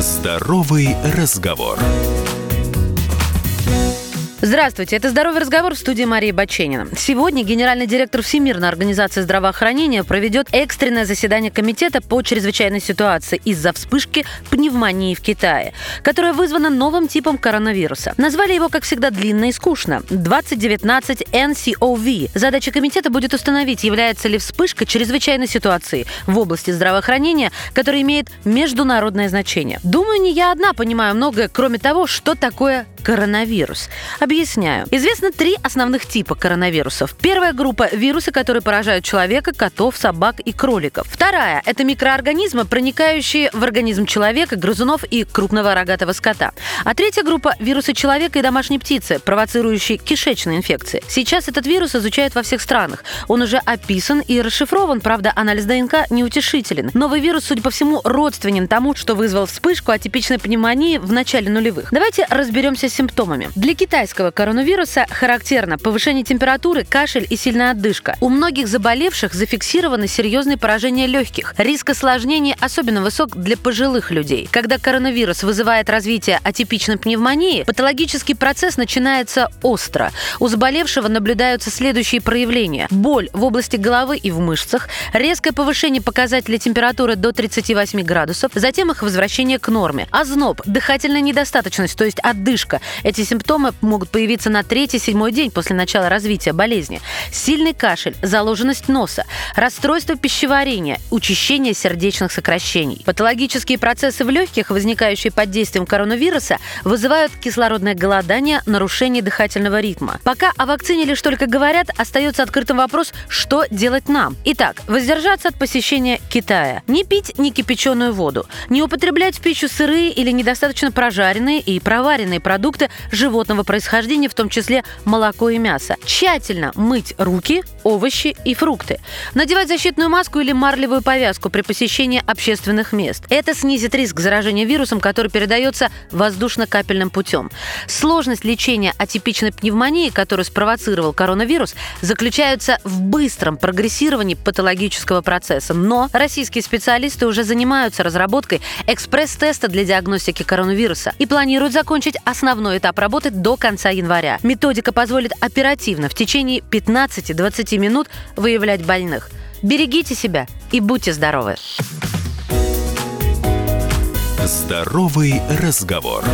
Здоровый разговор. Здравствуйте, это «Здоровый разговор» в студии Марии Баченина. Сегодня генеральный директор Всемирной организации здравоохранения проведет экстренное заседание комитета по чрезвычайной ситуации из-за вспышки пневмонии в Китае, которая вызвана новым типом коронавируса. Назвали его, как всегда, длинно и скучно – 2019 NCOV. Задача комитета будет установить, является ли вспышка чрезвычайной ситуации в области здравоохранения, которая имеет международное значение. Думаю, не я одна понимаю многое, кроме того, что такое коронавирус. Объясняю. Известно три основных типа коронавирусов. Первая группа – вирусы, которые поражают человека, котов, собак и кроликов. Вторая – это микроорганизмы, проникающие в организм человека, грызунов и крупного рогатого скота. А третья группа – вирусы человека и домашней птицы, провоцирующие кишечные инфекции. Сейчас этот вирус изучают во всех странах. Он уже описан и расшифрован, правда, анализ ДНК неутешителен. Новый вирус, судя по всему, родственен тому, что вызвал вспышку атипичной пневмонии в начале нулевых. Давайте разберемся с симптомами. Для китайского коронавируса характерно повышение температуры, кашель и сильная отдышка. У многих заболевших зафиксированы серьезные поражения легких. Риск осложнений особенно высок для пожилых людей. Когда коронавирус вызывает развитие атипичной пневмонии, патологический процесс начинается остро. У заболевшего наблюдаются следующие проявления. Боль в области головы и в мышцах, резкое повышение показателя температуры до 38 градусов, затем их возвращение к норме. Озноб, дыхательная недостаточность, то есть отдышка, эти симптомы могут появиться на третий-седьмой день после начала развития болезни. Сильный кашель, заложенность носа, расстройство пищеварения, учащение сердечных сокращений. Патологические процессы в легких, возникающие под действием коронавируса, вызывают кислородное голодание, нарушение дыхательного ритма. Пока о вакцине лишь только говорят, остается открытым вопрос, что делать нам. Итак, воздержаться от посещения Китая. Не пить некипяченую воду. Не употреблять в пищу сырые или недостаточно прожаренные и проваренные животные продукты животного происхождения, в том числе молоко и мясо. Тщательно мыть руки, овощи и фрукты. Надевать защитную маску или марлевую повязку при посещении общественных мест. Это снизит риск заражения вирусом, который передается воздушно-капельным путем. Сложность лечения атипичной пневмонии, которую спровоцировал коронавирус, заключается в быстром прогрессировании патологического процесса. Но российские специалисты уже занимаются разработкой экспресс-теста для диагностики коронавируса и планируют закончить основной этап работы до конца января. Методика позволит оперативно в течение 15-20 минут выявлять больных. Берегите себя и будьте здоровы. Здоровый разговор.